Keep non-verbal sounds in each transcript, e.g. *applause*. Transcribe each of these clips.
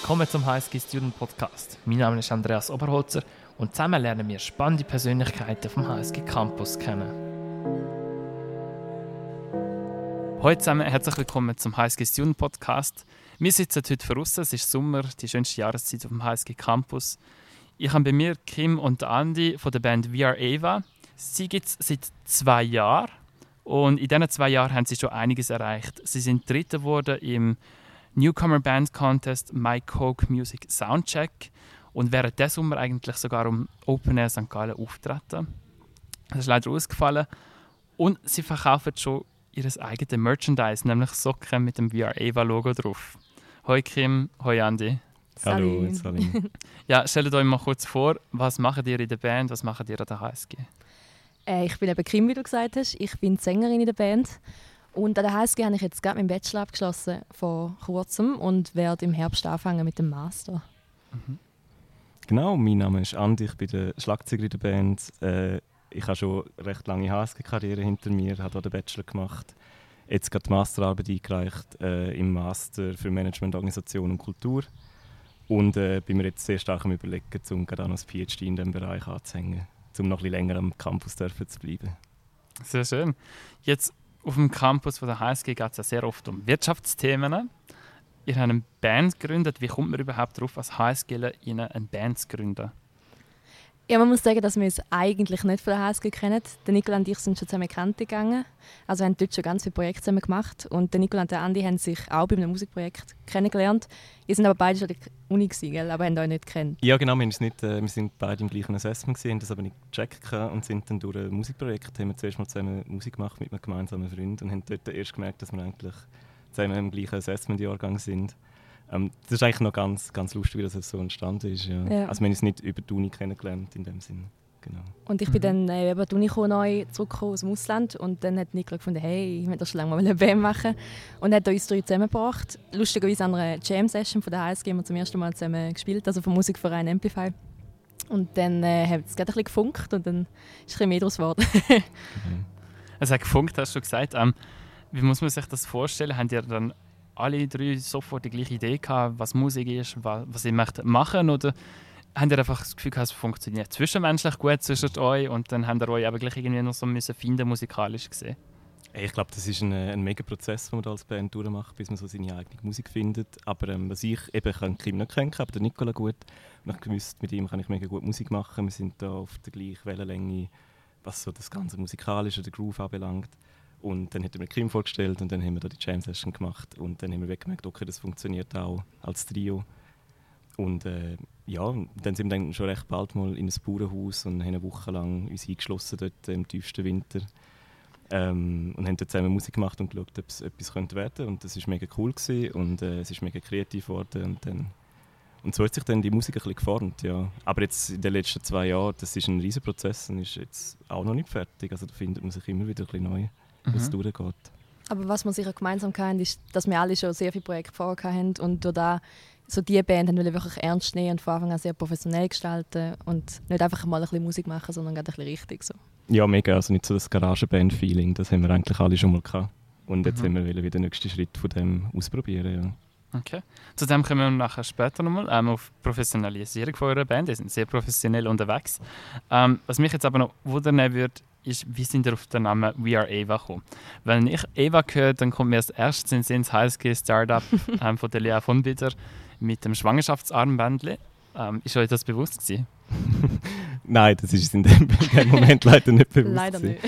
Willkommen zum HSG Student Podcast. Mein Name ist Andreas Oberholzer und zusammen lernen wir spannende Persönlichkeiten vom HSG Campus kennen. Heute zusammen herzlich willkommen zum HSG Student Podcast. Wir sitzen heute draußen, es ist Sommer, die schönste Jahreszeit auf dem HSG Campus. Ich habe bei mir Kim und Andy von der Band VR Eva. Sie gibt es seit zwei Jahren und in diesen zwei Jahren haben sie schon einiges erreicht. Sie sind Dritte geworden im Newcomer Band Contest My Coke Music Soundcheck und während diesem Sommer eigentlich sogar um Open Air St. Gallen auftreten. Das ist leider ausgefallen. Und sie verkaufen schon ihr eigenes Merchandise, nämlich Socken mit dem VR Eva Logo drauf. Hoi Kim, hoi Andy. Hallo, Salim. *laughs* ja, stellt euch mal kurz vor, was macht ihr in der Band, was macht ihr an der HSG? Äh, ich bin eben Kim, wie du gesagt hast. Ich bin Sängerin in der Band und an der HSG habe ich jetzt gerade meinen Bachelor abgeschlossen vor kurzem und werde im Herbst anfangen mit dem Master. Mhm. Genau, mein Name ist Andi, ich bin der Schlagzeuger in der Band. Äh, ich habe schon eine recht lange HSG-Karriere hinter mir, habe auch den Bachelor gemacht. Jetzt gerade die Masterarbeit eingereicht äh, im Master für Management, Organisation und Kultur. Und äh, bin mir jetzt sehr stark am überlegen, um gerade auch noch das PhD in diesem Bereich anzuhängen, um noch ein bisschen länger am Campus zu bleiben. Sehr schön. Jetzt auf dem Campus von der HSG geht es ja sehr oft um Wirtschaftsthemen. Ihr habt eine Band gegründet. Wie kommt man überhaupt darauf, als HSGler eine Band zu gründen? Ja, man muss sagen, dass wir es eigentlich nicht von der HSG kennen. Der Nicola und ich sind schon zusammen Kante gegangen. Also haben dort schon ganz viele Projekte zusammen gemacht. Und der Nicola und der Andi haben sich auch bei einem Musikprojekt kennengelernt. Wir sind aber beide schon in der Uni, gewesen, aber haben euch nicht kennt. Ja, genau. Wir, nicht, äh, wir sind beide im gleichen Assessment, gewesen, haben das aber nicht gecheckt und sind dann durch ein Musikprojekt, haben wir zuerst mal zusammen Musik gemacht mit einem gemeinsamen Freund und haben dort erst gemerkt, dass wir eigentlich zusammen im gleichen Assessment-Jahrgang sind. Ähm, das ist eigentlich noch ganz, ganz lustig, wie das so entstanden ist. Ja. Ja. Also wir haben uns nicht über die Uni kennengelernt in dem Sinne. Genau. Und ich bin mhm. dann äh, über die Uni neu zurückgekommen aus dem Ausland und dann hat Nicola gefunden, hey, ich möchte schon lange mal *laughs* eine Band machen und hat uns drei zusammengebracht. Lustigerweise an einer Jam-Session von der HSG haben wir zum ersten Mal zusammen gespielt, also vom Musikverein Amplify. Und dann äh, hat es gerade ein bisschen gefunkt und dann ist ein bisschen mehr daraus geworden. *laughs* mhm. Es hat gefunkt, hast du gesagt. Ähm, wie muss man sich das vorstellen? Haben ihr dann alle drei sofort die gleiche Idee gehabt, was Musik ist, was, was ihr möchtet machen oder habt ihr einfach das Gefühl gehabt, es funktioniert zwischenmenschlich gut zwischen euch und dann habt ihr euch aber gleich irgendwie noch so müssen finden, musikalisch gesehen? Ich glaube, das ist ein, ein mega Prozess, den man als Band durchmacht, bis man so seine eigene Musik findet. Aber ähm, was ich eben kann Kim nicht kennen, aber den Nicola gut. Und ich gewusst, mit ihm kann ich mega gut Musik machen. Wir sind da auf der gleichen Wellenlänge, was so das ganze musikalische, den Groove anbelangt. Und dann hat er mir Kim vorgestellt und dann haben wir da die Jam Session gemacht und dann haben wir gemerkt, okay, das funktioniert auch als Trio. Und äh, ja, dann sind wir dann schon recht bald mal in ein Bauernhaus und haben eine Woche lang uns eingeschlossen dort im tiefsten Winter. Ähm, und haben dort zusammen Musik gemacht und geschaut, ob es etwas könnte werden Und das war mega cool gewesen und äh, es ist mega kreativ geworden. Und, dann, und so hat sich dann die Musik ein bisschen geformt, ja. Aber jetzt in den letzten zwei Jahren, das ist ein riesen Prozess und ist jetzt auch noch nicht fertig. Also da findet man sich immer wieder ein bisschen neu mhm. es durchgeht. Aber was wir sicher gemeinsam haben, ist, dass wir alle schon sehr viele Projekte vorher haben und durch da so die Band haben wir wirklich ernst nehmen und von Anfang an sehr professionell gestalten und nicht einfach mal ein bisschen Musik machen, sondern gerade ein bisschen richtig so. Ja, mega. Also nicht so das Garagenband-Feeling, das haben wir eigentlich alle schon mal gehabt. Und jetzt mhm. wir wieder den nächsten Schritt von dem ausprobieren. Ja. Okay. Zu dem kommen wir nachher später nochmal ähm, auf Professionalisierung von eurer Band. Die sind sehr professionell unterwegs. Ähm, was mich jetzt aber noch wundern würde, ist, wie sind ihr auf den Namen We Are Ava gekommen? Wenn ich Ava höre, dann kommt mir als erstes in den HSG Startup *laughs* ähm, von der Lea von Bitter mit dem Schwangerschaftsarmbändchen. Ähm, ist euch das bewusst gewesen? *laughs* Nein, das ist in dem, in dem Moment leider nicht bewusst. leider nicht.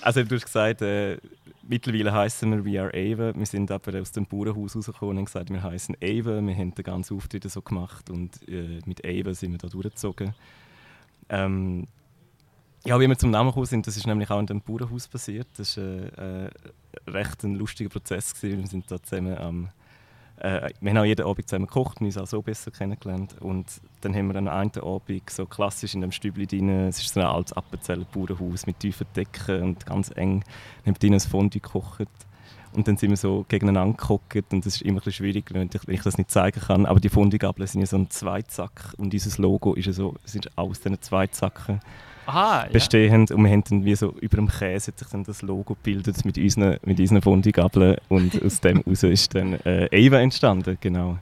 also du hast gesagt, äh, mittlerweile heißen wir We Are Ava. Wir sind aber aus dem Bauernhaus rausgekommen und gesagt, wir heißen Ava. Wir haben den ganzen Auftritt so gemacht und äh, mit Ava sind wir da durchgezogen. Ähm, ja, wie wir zum Namen gekommen sind, das ist nämlich auch in dem Bauernhaus passiert. Das war äh, äh, recht ein lustiger Prozess. Gewesen. Wir sind da zusammen am... Äh, wir haben auch jeden Abend zusammen gekocht, wir haben uns auch so besser kennengelernt. Und dann haben wir an einem Abend so klassisch in dem Stübli drin, es ist so ein altes Appenzeller Bauernhaus mit tiefen Decken und ganz eng, haben drin ein Fondue gekocht. Und dann sind wir so gegeneinander gekocht und das ist immer ein schwierig, wenn ich, wenn ich das nicht zeigen kann. Aber die Fondue-Gabeln sind ja so ein Zweizack und dieses Logo ist ja so, ist aus diesen Zweizacken Aha, bestehend. Ja. Und wir haben dann wie so über dem Käse hat sich dann das Logo gebildet mit unseren, mit unseren Fundigabeln und aus dem *laughs* heraus ist dann äh, Ava entstanden, genau.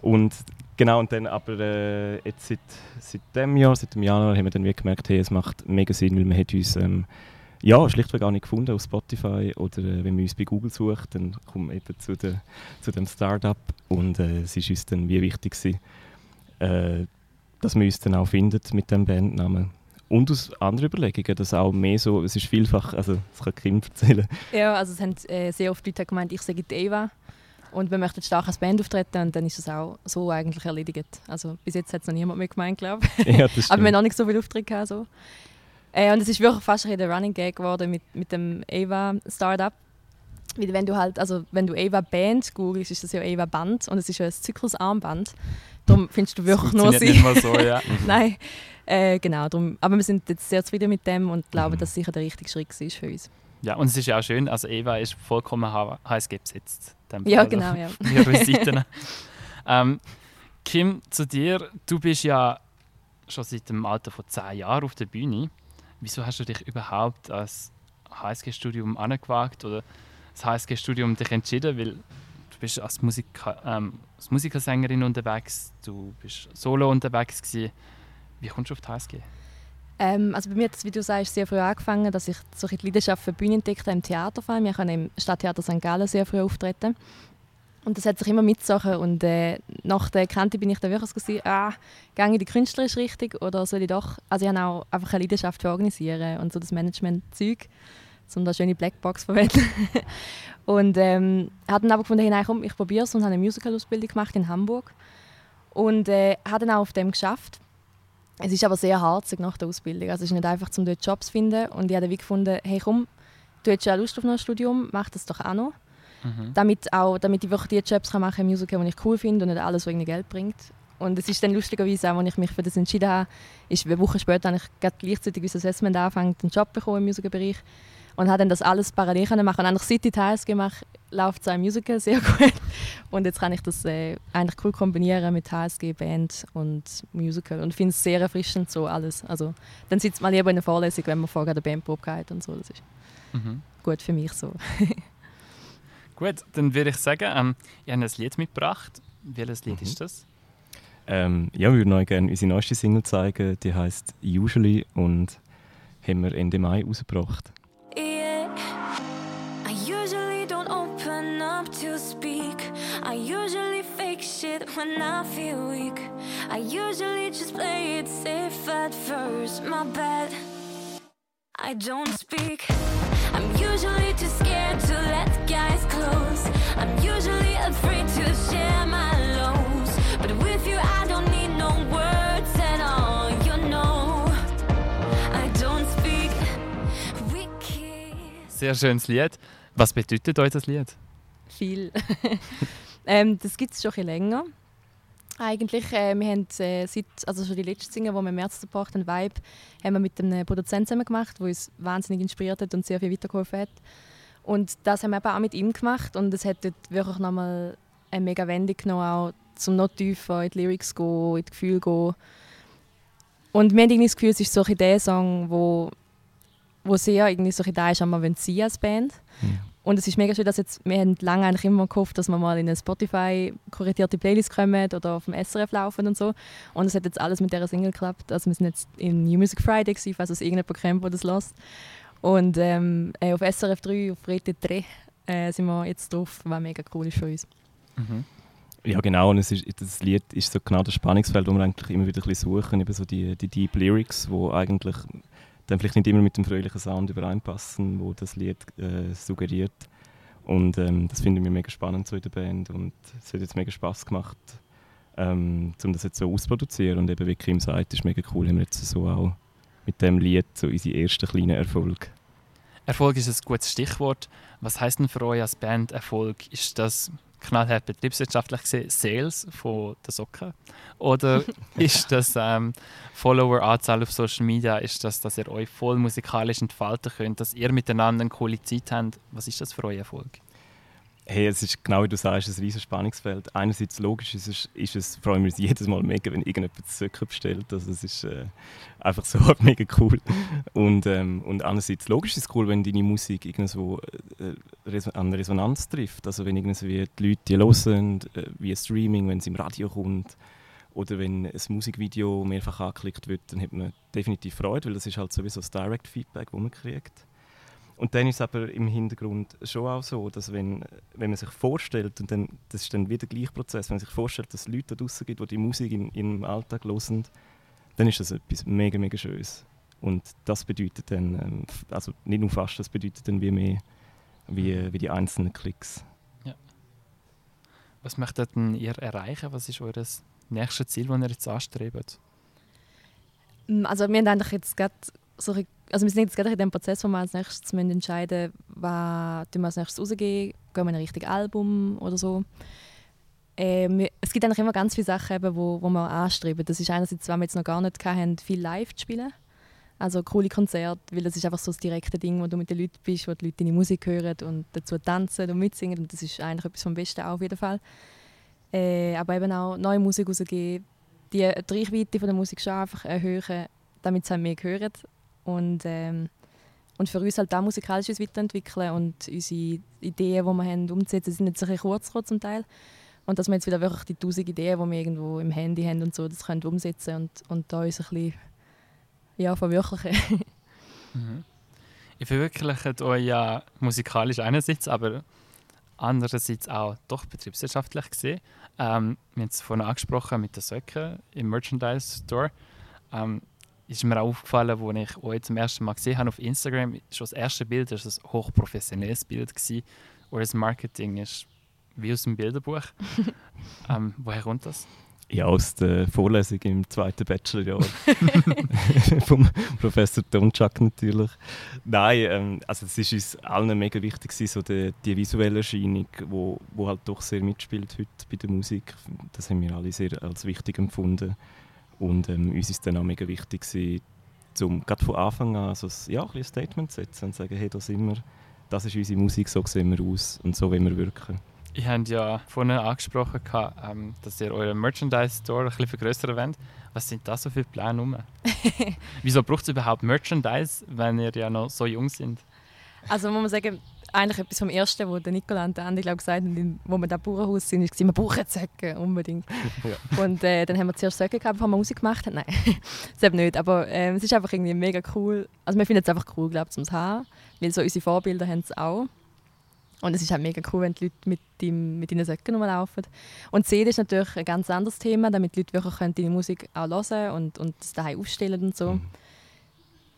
Und genau, und dann aber äh, jetzt seit, seit dem Jahr, seit dem Januar, haben wir dann wie gemerkt, hey, es macht mega Sinn, weil man hat uns ähm, ja, schlichtweg gar nicht gefunden auf Spotify oder äh, wenn man uns bei Google sucht, dann kommt man eben zu, de, zu dem Startup und äh, es ist uns dann wie wichtig gewesen, äh, dass man uns dann auch findet mit dem Bandnamen. Und aus anderen Überlegungen, dass auch mehr so, es ist vielfach, also das kann Kim erzählen. Ja, also es haben äh, sehr oft Leute gemeint, ich sage die Eva und wir möchten stark als Band auftreten und dann ist es auch so eigentlich erledigt. Also bis jetzt hat es noch niemand mehr gemeint, glaube ich. *laughs* Ja, Aber wir haben noch nicht so viele Aufträge gehabt, so. Äh, und es ist wirklich fast ein Running Gag geworden mit, mit dem Ava Startup. Weil wenn du halt, also wenn du Ava Band googelst, ist das ja Ava Band und es ist ja ein Zyklusarmband. Darum findest du wirklich nur sie. nicht mal so, ja. *laughs* Nein, äh, genau. Darum, aber wir sind jetzt sehr zufrieden mit dem und glauben, dass es sicher der richtige Schritt ist für uns. Ja, und es ist ja auch schön, also Eva ist vollkommen HSG besetzt. Ja, genau, *laughs* ja. Seiten. ähm, Kim, zu dir, du bist ja schon seit dem Alter von 10 Jahren auf der Bühne. Wieso hast du dich überhaupt als HSG-Studium angewagt oder das HSG-Studium dich entschieden? Weil du bist als, Musika, ähm, als Musikersängerin unterwegs, du bist solo unterwegs gewesen. Wie kommst du auf die HSG? Ähm, also bei mir hat es, wie du sagst, sehr früh angefangen, dass ich so die Leidenschaft für Bühne entdeckt habe im Theater vor allem. Wir können im Stadttheater St. Gallen sehr früh auftreten. Und das hat sich immer mitgezogen. Und äh, nach der Kante bin ich dann wirklich so, ah, gehe ich die künstlerische Richtung oder soll ich doch... Also ich habe auch einfach eine Leidenschaft für Organisieren und so das Management-Zeug, um da schöne Blackbox zu verwenden. *laughs* und ähm, habe dann aber gefunden, hey, komm, ich probiere es und habe eine Musical-Ausbildung gemacht in Hamburg. Und äh, habe dann auch auf dem geschafft. Es ist aber sehr harzig nach der Ausbildung. Also es ist nicht einfach, um dort Jobs zu finden. Und ich habe wie gefunden, hey komm, du hast ja Lust auf ein Studium, mach das doch auch noch. Mhm. Damit, auch, damit ich wirklich die Jobs kann machen kann, Musical, die ich cool finde und nicht alles, was irgendwie Geld bringt. Und es ist dann lustigerweise auch, als ich mich für das entschieden habe, ist eine Woche später habe ich gleichzeitig unser Assessment angefangen, einen Job bekommen im Musicalbereich und habe dann das alles parallel machen. Und eigentlich seit ich THS gemacht läuft es im Musical sehr *laughs* gut. Und jetzt kann ich das äh, eigentlich cool kombinieren mit HSG, Band und Musical und finde es sehr erfrischend so alles. Also dann sitzt man lieber in der Vorlesung, wenn man vorher der Bandprobe hat und so. Das ist mhm. gut für mich so. *laughs* Gut, dann würde ich sagen, ähm, ich habe ein Lied mitgebracht. Welches Lied mhm. ist das? Ähm, ja, wir würden euch gerne unsere neueste Single zeigen. Die heißt Usually und haben wir Ende Mai rausgebracht. When I feel weak. I usually just play it safe at first. My bad. I don't speak. I'm usually too scared to let guys close. I'm usually afraid to share my lows. But with you, I don't need no words at all. You know, I don't speak. Sehr schönes Lied. Was bedeutet euch das Lied? Viel. *laughs* ähm, das gibt es schon ein länger. Eigentlich, äh, wir haben äh, seit, also schon die letzte Single, die wir im März gebracht haben, Vibe, haben wir mit einem Produzenten zusammen gemacht, der uns wahnsinnig inspiriert hat und sehr viel weitergeholfen hat. Und das haben wir eben auch mit ihm gemacht und es hat dort wirklich nochmal eine mega Wendung genommen, auch zum noch tiefer in die Lyrics gehen, in die Gefühle gehen. Und wir haben irgendwie das Gefühl, es ist so ein der Song, wo, wo sehr irgendwie so da ist, man sie als Band. Mhm. Und es ist mega schön, dass jetzt, wir haben lange eigentlich immer gehofft, dass wir mal in eine Spotify korrigierte Playlist kommen oder auf dem SRF laufen und so. Und es hat jetzt alles mit dieser Single geklappt. Also wir sind jetzt in New Music Friday gewesen, falls es irgendjemand kennt, der das lässt. Und ähm, äh, auf SRF 3, auf Rete 3 äh, sind wir jetzt drauf, was mega cool ist für uns. Mhm. Ja genau, und es ist, das Lied ist so genau das Spannungsfeld, wo wir eigentlich immer wieder ein bisschen suchen, eben so die, die Deep Lyrics, wo eigentlich dann vielleicht nicht immer mit dem fröhlichen Sound übereinpassen, wo das Lied äh, suggeriert. Und ähm, das finde ich mega spannend so in der Band und es hat jetzt mega Spaß gemacht, ähm, um das jetzt so auszuproduzieren. Und eben wie Kim sagt, ist mega cool, haben wir jetzt so auch mit dem Lied so unsere ersten kleinen Erfolg. Erfolg ist ein gutes Stichwort. Was heißt denn für euch als Band Erfolg? Ist das knallhart betriebswirtschaftlich gesehen Sales von der Socken? Oder *laughs* ist das ähm, Follower-Anzahl auf Social Media? Ist das, dass ihr euch voll musikalisch entfalten könnt, dass ihr miteinander eine coole Zeit habt? Was ist das für euch Erfolg? Hey, es ist genau wie du sagst, ein riesiges Spannungsfeld. Einerseits logisch ist es, ist es freuen wir uns *laughs* jedes Mal mega, wenn irgendjemand Söcke bestellt. Also es ist äh, einfach so *laughs* mega cool. Und, ähm, und andererseits logisch ist es cool, wenn deine Musik irgendwo äh, an Resonanz trifft. Also wenn irgendwie die Leute die hören, äh, wie Streaming, wenn es im Radio kommt oder wenn ein Musikvideo mehrfach angeklickt wird, dann hat man definitiv Freude, weil das ist halt sowieso das Direct Feedback, das man kriegt. Und dann ist es aber im Hintergrund schon auch so, dass wenn, wenn man sich vorstellt, und dann, das ist dann wieder der gleiche Prozess, wenn man sich vorstellt, dass es Leute da draußen gibt, die die Musik in, im Alltag hören, dann ist das etwas mega, mega Schönes. Und das bedeutet dann, ähm, also nicht nur fast, das bedeutet dann wie mehr, wie, wie die einzelnen Klicks. Ja. Was möchtet ihr erreichen? Was ist euer nächstes Ziel, das ihr jetzt anstrebt? Also wir haben eigentlich jetzt gerade so also wir sind jetzt gerade in dem Prozess, wo wir als nächstes entscheiden müssen, was wir als nächstes rausgehen, gehen wir in ein richtiges Album oder so. Ähm, es gibt eigentlich immer ganz viele Sachen, eben, wo, wo wir anstreben. Das ist einerseits, wenn wir jetzt noch gar nicht hatten, viel live zu spielen. Also coole Konzerte, weil das ist einfach so das direkte Ding, wo du mit den Leuten bist, wo die Leute deine Musik hören und dazu tanzen und mitsingen. Und das ist eigentlich etwas vom Besten auf jeden Fall. Äh, aber eben auch neue Musik rausgeben, die, die Reichweite von der Musik schon einfach erhöhen, damit sie mehr hören und, ähm, und für uns halt auch musikalisch uns weiterentwickeln und unsere Ideen, die wir haben, umzusetzen, sind jetzt ein bisschen kurz zum Teil. Und dass wir jetzt wieder wirklich die tausend Ideen, die wir irgendwo im Handy haben und so, das können umsetzen und, und da uns ein bisschen ja, verwirklichen. *laughs* mhm. Ihr verwirklicht euch ja musikalisch einerseits, aber andererseits auch doch betriebswirtschaftlich gesehen. Ähm, wir haben es vorhin angesprochen mit den Söcken im Merchandise Store. Ähm, ist mir auch aufgefallen, als ich euch zum ersten Mal gesehen habe auf Instagram. Schon das erste Bild war ein hochprofessionelles Bild. Gewesen. Euer Marketing ist wie aus dem Bilderbuch. *laughs* ähm, woher kommt das? Ja, aus der Vorlesung im zweiten Bachelorjahr. *laughs* Vom Professor Donczak natürlich. Nein, ähm, also es ist uns allen mega wichtig, so die, die visuelle Erscheinung, wo, wo halt doch sehr mitspielt heute bei der Musik. Das haben wir alle sehr als wichtig empfunden. Und ähm, uns ist dann auch mega wichtig, gewesen, um gerade von Anfang an also, ja, ein Statement zu setzen und zu sagen, hey, da sind wir, das ist unsere Musik, so sehen wir aus und so wollen wir wirken. Ich habe ja vorhin angesprochen, ähm, dass ihr euren Merchandise-Store ein bisschen vergrößern wollt. Was sind das so für Pläne rum? *laughs* Wieso braucht es überhaupt Merchandise, wenn ihr ja noch so jung sind? Also muss man sagen, eigentlich etwas vom Ersten, was Nicola und Andi glaub, gesagt haben, wo wir da Bauernhaus sind, ist, wir brauchen Säcke, unbedingt. *laughs* Ja. Und äh, dann haben wir zuerst Säcke gehabt, bevor wir Musik gemacht haben. Nein, *laughs* das eben nicht. Aber äh, es ist einfach irgendwie mega cool. Also wir finden es einfach cool, glaube ich, zum haben. Weil so unsere Vorbilder haben es auch. Und es ist halt mega cool, wenn die Leute mit, dem, mit ihren Säcken rumlaufen. Und CD ist natürlich ein ganz anderes Thema, damit die Leute wirklich können deine Musik auch hören und, und das daheim aufstellen und so. Mhm.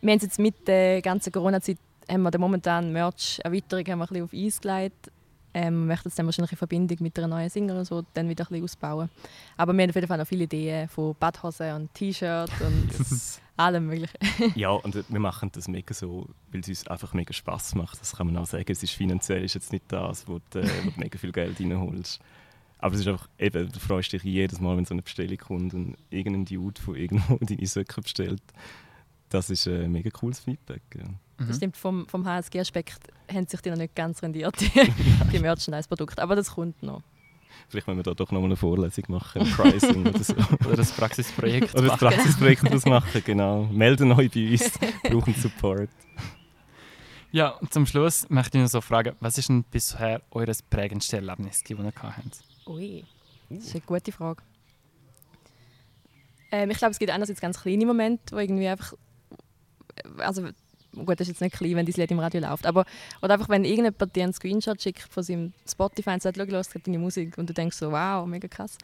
Wir haben es jetzt mit der ganzen Corona-Zeit haben wir momentan Merch-Erweiterung haben wir ein bisschen auf Eis gelegt. Ähm, wir möchten es dann wahrscheinlich in Verbindung mit einer neuen Single und so dann wieder ein bisschen ausbauen. Aber wir haben auf jeden Fall noch viele Ideen von Badhosen und T-Shirts und *laughs* allem möglichen. *laughs* ja, und wir machen das mega so, weil es uns einfach mega Spaß macht. Das kann man auch sagen. Es ist finanziell ist jetzt nicht das, wo du, wo du mega viel Geld reinholst. Aber es ist einfach, eben, du freust dich jedes Mal, wenn so eine Bestellung kommt und irgendein Dude von irgendwo *laughs* deine Söcke bestellt. Das ist ein mega cooles Feedback. Ja. Mhm. Das stimmt, vom, vom HSG-Aspekt haben sich die noch nicht ganz rendiert, *laughs* die, die Merchandise-Produkte. Aber das kommt noch. Vielleicht müssen wir da doch noch mal eine Vorlesung machen, Pricing oder so. *laughs* Oder ein Praxisprojekt Oder ein Praxisprojekt *laughs* machen, genau. Melden euch bei uns, brauchen Support. Ja, und zum Schluss möchte ich noch so fragen, was ist denn bisher euer prägendste Erlebnis, das ihr habt? Ui, das ist eine gute Frage. Ähm, ich glaube, es gibt einerseits ganz kleine Momente, wo irgendwie einfach also gut, das ist jetzt nicht klein, wenn dieses Lied im Radio läuft, aber oder einfach, wenn irgendjemand dir einen Screenshot schickt von seinem Spotify und sagt, schau, los, deine Musik und du denkst so, wow, mega krass.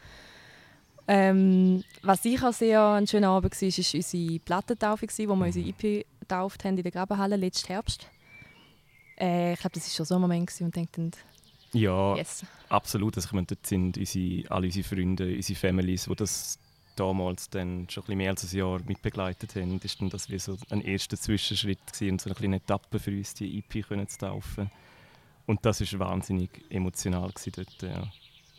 Ähm, was ich auch sehr ein schöner Abend war, war unsere Plattentaufe, wo wir unsere EP getauft haben in der Grabenhalle letzten Herbst. Äh, ich glaube, das war schon so ein Moment und dachte ja, yes. absolut. Also, ich meine, dort sind unsere, alle unsere Freunde, unsere Families, die das damals dann schon ein mehr als ein Jahr mitbegleitet haben, ist dann das wie so ein erster Zwischenschritt gewesen und so eine kleine Etappe für uns, die EP können zu taufen. Und das war wahnsinnig emotional dort, ja.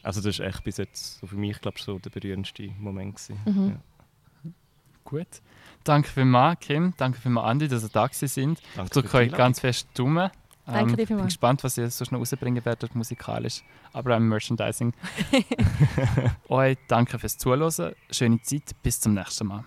Also das ist echt bis jetzt so für mich, glaube so der berührendste Moment mhm. ja. Gut. Danke vielmals, Kim. Danke vielmals, Andi, dass ihr da sind. Danke ich drücke euch ganz fest Daumen. Danke ähm, dir vielmals. bin gespannt, was ihr so schnell rausbringen werdet, musikalisch, aber auch im Merchandising. *laughs* *laughs* Euch danke fürs Zuhören. Schöne Zeit. Bis zum nächsten Mal.